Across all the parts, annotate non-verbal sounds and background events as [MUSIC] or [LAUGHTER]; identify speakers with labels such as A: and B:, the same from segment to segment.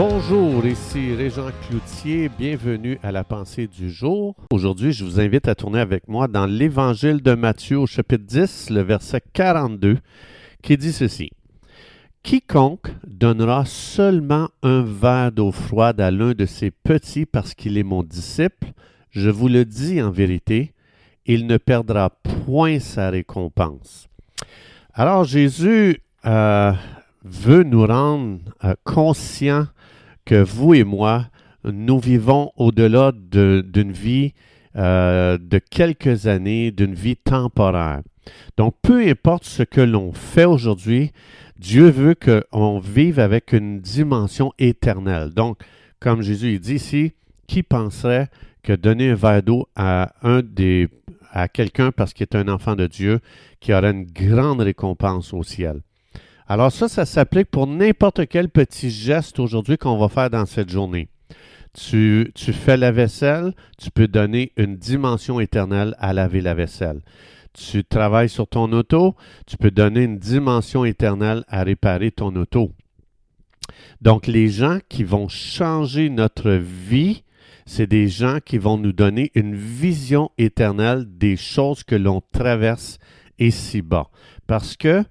A: Bonjour, ici Régent Cloutier, bienvenue à la pensée du jour. Aujourd'hui, je vous invite à tourner avec moi dans l'Évangile de Matthieu au chapitre 10, le verset 42, qui dit ceci. Quiconque donnera seulement un verre d'eau froide à l'un de ses petits parce qu'il est mon disciple, je vous le dis en vérité, il ne perdra point sa récompense. Alors Jésus euh, veut nous rendre euh, conscients que vous et moi, nous vivons au-delà d'une vie euh, de quelques années, d'une vie temporaire. Donc, peu importe ce que l'on fait aujourd'hui, Dieu veut qu'on vive avec une dimension éternelle. Donc, comme Jésus dit ici, qui penserait que donner un verre d'eau à à quelqu'un parce qu'il est un enfant de Dieu qui aura une grande récompense au ciel. Alors ça, ça s'applique pour n'importe quel petit geste aujourd'hui qu'on va faire dans cette journée. Tu, fais la vaisselle, tu peux donner une dimension éternelle à laver la vaisselle. Tu travailles sur ton auto, tu peux donner une dimension éternelle à réparer ton auto. Donc les gens qui vont changer notre vie, c'est des gens qui vont nous donner une vision éternelle des choses que l'on traverse ici-bas. Parce que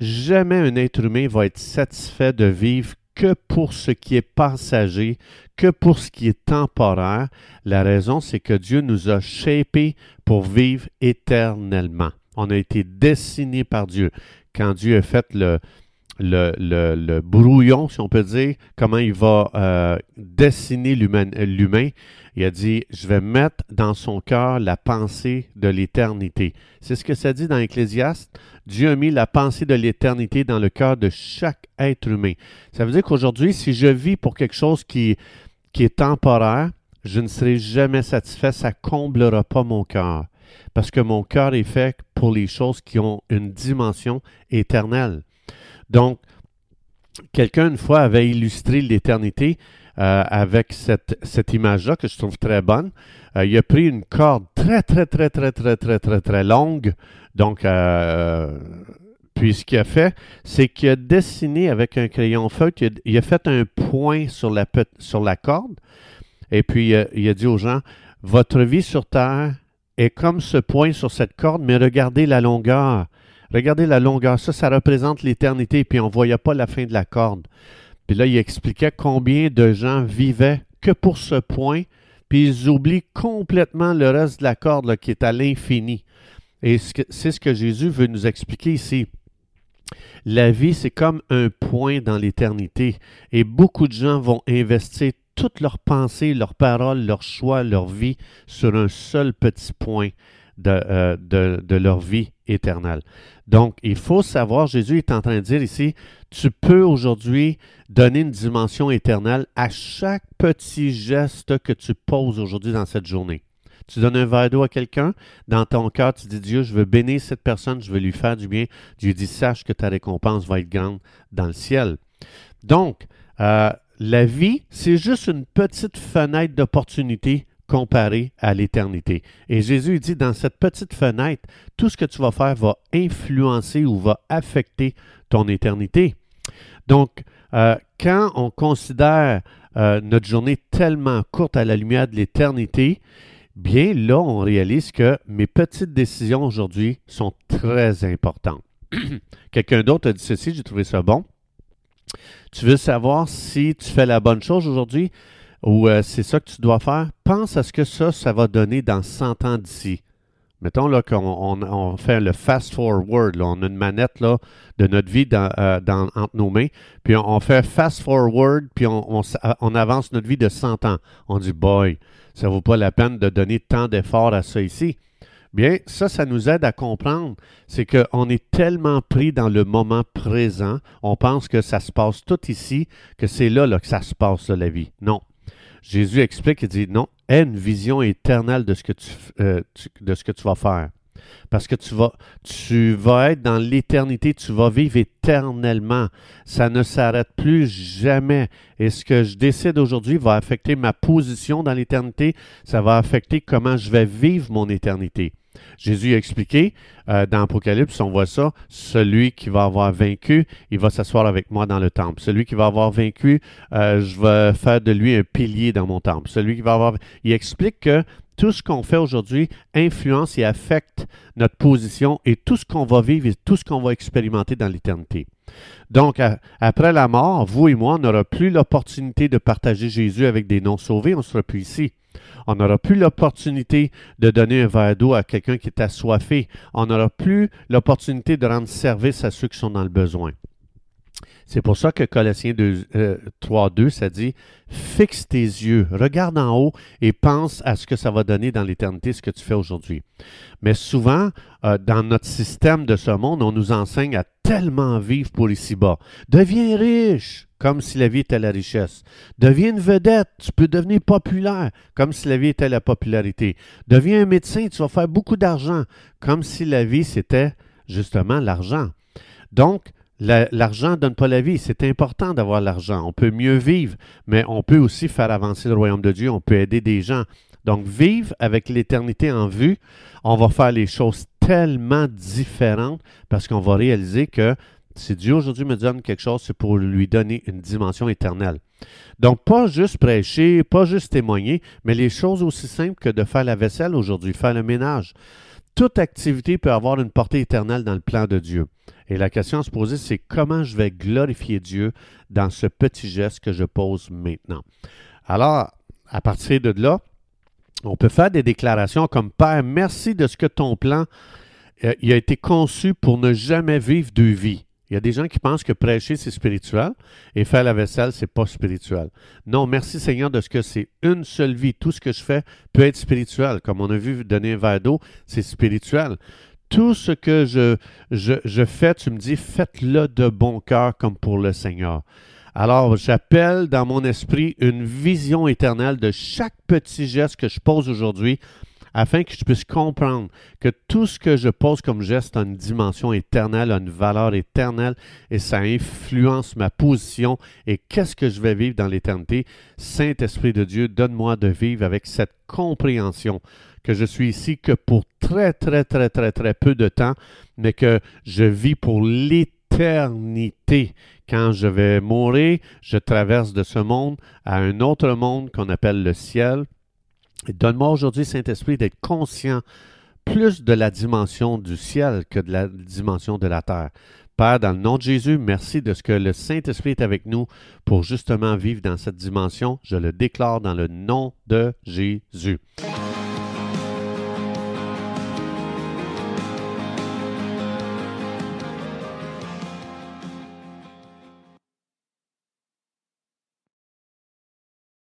A: jamais un être humain va être satisfait de vivre que pour ce qui est passager, que pour ce qui est temporaire. La raison, c'est que Dieu nous a shapés pour vivre éternellement. On a été dessinés par Dieu. Quand Dieu a fait le, le, brouillon, si on peut dire, comment il va euh, dessiner l'humain. Il a dit, je vais mettre dans son cœur la pensée de l'éternité. C'est ce que ça dit dans Ecclésiaste. Dieu a mis la pensée de l'éternité dans le cœur de chaque être humain. Ça veut dire qu'aujourd'hui, si je vis pour quelque chose qui, qui est temporaire, je ne serai jamais satisfait, ça comblera pas mon cœur. Parce que mon cœur est fait pour les choses qui ont une dimension éternelle. Donc, quelqu'un une fois avait illustré l'éternité euh, avec cette, image-là que je trouve très bonne. Euh, il a pris une corde très, très, très, très, très, très, très, très longue. Donc, euh, puis ce qu'il a fait, c'est qu'il a dessiné avec un crayon feutre, il a, fait un point sur la, sur la corde. Et puis, il a dit aux gens, votre vie sur Terre est comme ce point sur cette corde, mais regardez la longueur. Regardez la longueur, ça, ça représente l'éternité, puis on ne voyait pas la fin de la corde. Puis là, il expliquait combien de gens vivaient que pour ce point, puis ils oublient complètement le reste de la corde qui est à l'infini. Et c'est ce que Jésus veut nous expliquer ici. La vie, c'est comme un point dans l'éternité. Et beaucoup de gens vont investir toutes leurs pensées, leurs paroles, leurs choix, leur vie sur un seul petit point euh, de, leur vie éternelle. Donc, il faut savoir, Jésus est en train de dire ici, tu peux aujourd'hui donner une dimension éternelle à chaque petit geste que tu poses aujourd'hui dans cette journée. Tu donnes un verre d'eau à quelqu'un, dans ton cœur, tu dis Dieu, je veux bénir cette personne, je veux lui faire du bien. Dieu dit, sache que ta récompense va être grande dans le ciel. Donc, euh, la vie, c'est juste une petite fenêtre d'opportunité comparé à l'éternité. Et Jésus dit, dans cette petite fenêtre, tout ce que tu vas faire va influencer ou va affecter ton éternité. Donc, euh, quand on considère euh, notre journée tellement courte à la lumière de l'éternité, bien là, on réalise que mes petites décisions aujourd'hui sont très importantes. [CLEARS THROAT] Quelqu'un d'autre a dit ceci, j'ai trouvé ça bon. Tu veux savoir si tu fais la bonne chose aujourd'hui? Ou euh, c'est ça que tu dois faire, pense à ce que ça, ça va donner dans 100 ans d'ici. Mettons là qu'on on, fait le fast forward, on a une manette là, de notre vie dans, euh, entre nos mains, puis on, fait fast forward, puis on, on, avance notre vie de 100 ans. On dit, boy, ça vaut pas la peine de donner tant d'efforts à ça ici. Bien, ça, ça nous aide à comprendre, c'est qu'on est tellement pris dans le moment présent, on pense que ça se passe tout ici, que c'est là, là que ça se passe, la vie. Non, Jésus explique, il dit non, aie une vision éternelle de ce que tu, euh, de ce que tu vas faire. Parce que tu vas, tu vas être dans l'éternité, tu vas vivre éternellement. Ça ne s'arrête plus jamais. Et ce que je décide aujourd'hui va affecter ma position dans l'éternité. Ça va affecter comment je vais vivre mon éternité. Jésus a expliqué euh, dans Apocalypse, on voit ça, celui qui va avoir vaincu, il va s'asseoir avec moi dans le temple. Celui qui va avoir vaincu, euh, je vais faire de lui un pilier dans mon temple. Celui qui va avoir... Il explique que tout ce qu'on fait aujourd'hui influence et affecte notre position et tout ce qu'on va vivre et tout ce qu'on va expérimenter dans l'éternité. Donc, après la mort, vous et moi, on n'aura plus l'opportunité de partager Jésus avec des non-sauvés, on ne sera plus ici. On n'aura plus l'opportunité de donner un verre d'eau à quelqu'un qui est assoiffé. On n'aura plus l'opportunité de rendre service à ceux qui sont dans le besoin. C'est pour ça que Colossiens 3, 2, ça dit Fixe tes yeux, regarde en haut et pense à ce que ça va donner dans l'éternité, ce que tu fais aujourd'hui. Mais souvent, euh, dans notre système de ce monde, on nous enseigne à tellement vivre pour ici-bas. Deviens riche, comme si la vie était la richesse. Deviens une vedette, tu peux devenir populaire, comme si la vie était la popularité. Deviens un médecin, tu vas faire beaucoup d'argent, comme si la vie c'était justement l'argent. Donc, L'argent ne donne pas la vie. C'est important d'avoir l'argent. On peut mieux vivre, mais on peut aussi faire avancer le royaume de Dieu. On peut aider des gens. Donc, vivre avec l'éternité en vue, on va faire les choses tellement différentes parce qu'on va réaliser que si Dieu aujourd'hui me donne quelque chose, c'est pour lui donner une dimension éternelle. Donc, pas juste prêcher, pas juste témoigner, mais les choses aussi simples que de faire la vaisselle aujourd'hui, faire le ménage. Toute activité peut avoir une portée éternelle dans le plan de Dieu. Et la question à se poser, c'est comment je vais glorifier Dieu dans ce petit geste que je pose maintenant. Alors, à partir de là, on peut faire des déclarations comme Père, merci de ce que ton plan euh, a été conçu pour ne jamais vivre deux vies. Il y a des gens qui pensent que prêcher, c'est spirituel et faire la vaisselle, c'est pas spirituel. Non, merci Seigneur de ce que c'est une seule vie. Tout ce que je fais peut être spirituel. Comme on a vu donner un verre d'eau, c'est spirituel tout ce que je, je, fais, tu me dis, faites-le de bon cœur comme pour le Seigneur. Alors, j'appelle dans mon esprit une vision éternelle de chaque petit geste que je pose aujourd'hui afin que je puisse comprendre que tout ce que je pose comme geste a une dimension éternelle, a une valeur éternelle et ça influence ma position et qu'est-ce que je vais vivre dans l'éternité. Saint-Esprit de Dieu, donne-moi de vivre avec cette compréhension que je suis ici que pour très, très, très, très, très peu de temps, mais que je vis pour l'éternité. Quand je vais mourir, je traverse de ce monde à un autre monde qu'on appelle le ciel. Donne-moi aujourd'hui, Saint-Esprit, d'être conscient plus de la dimension du ciel que de la dimension de la terre. Père, dans le nom de Jésus, merci de ce que le Saint-Esprit est avec nous pour justement vivre dans cette dimension. Je le déclare dans le nom de Jésus.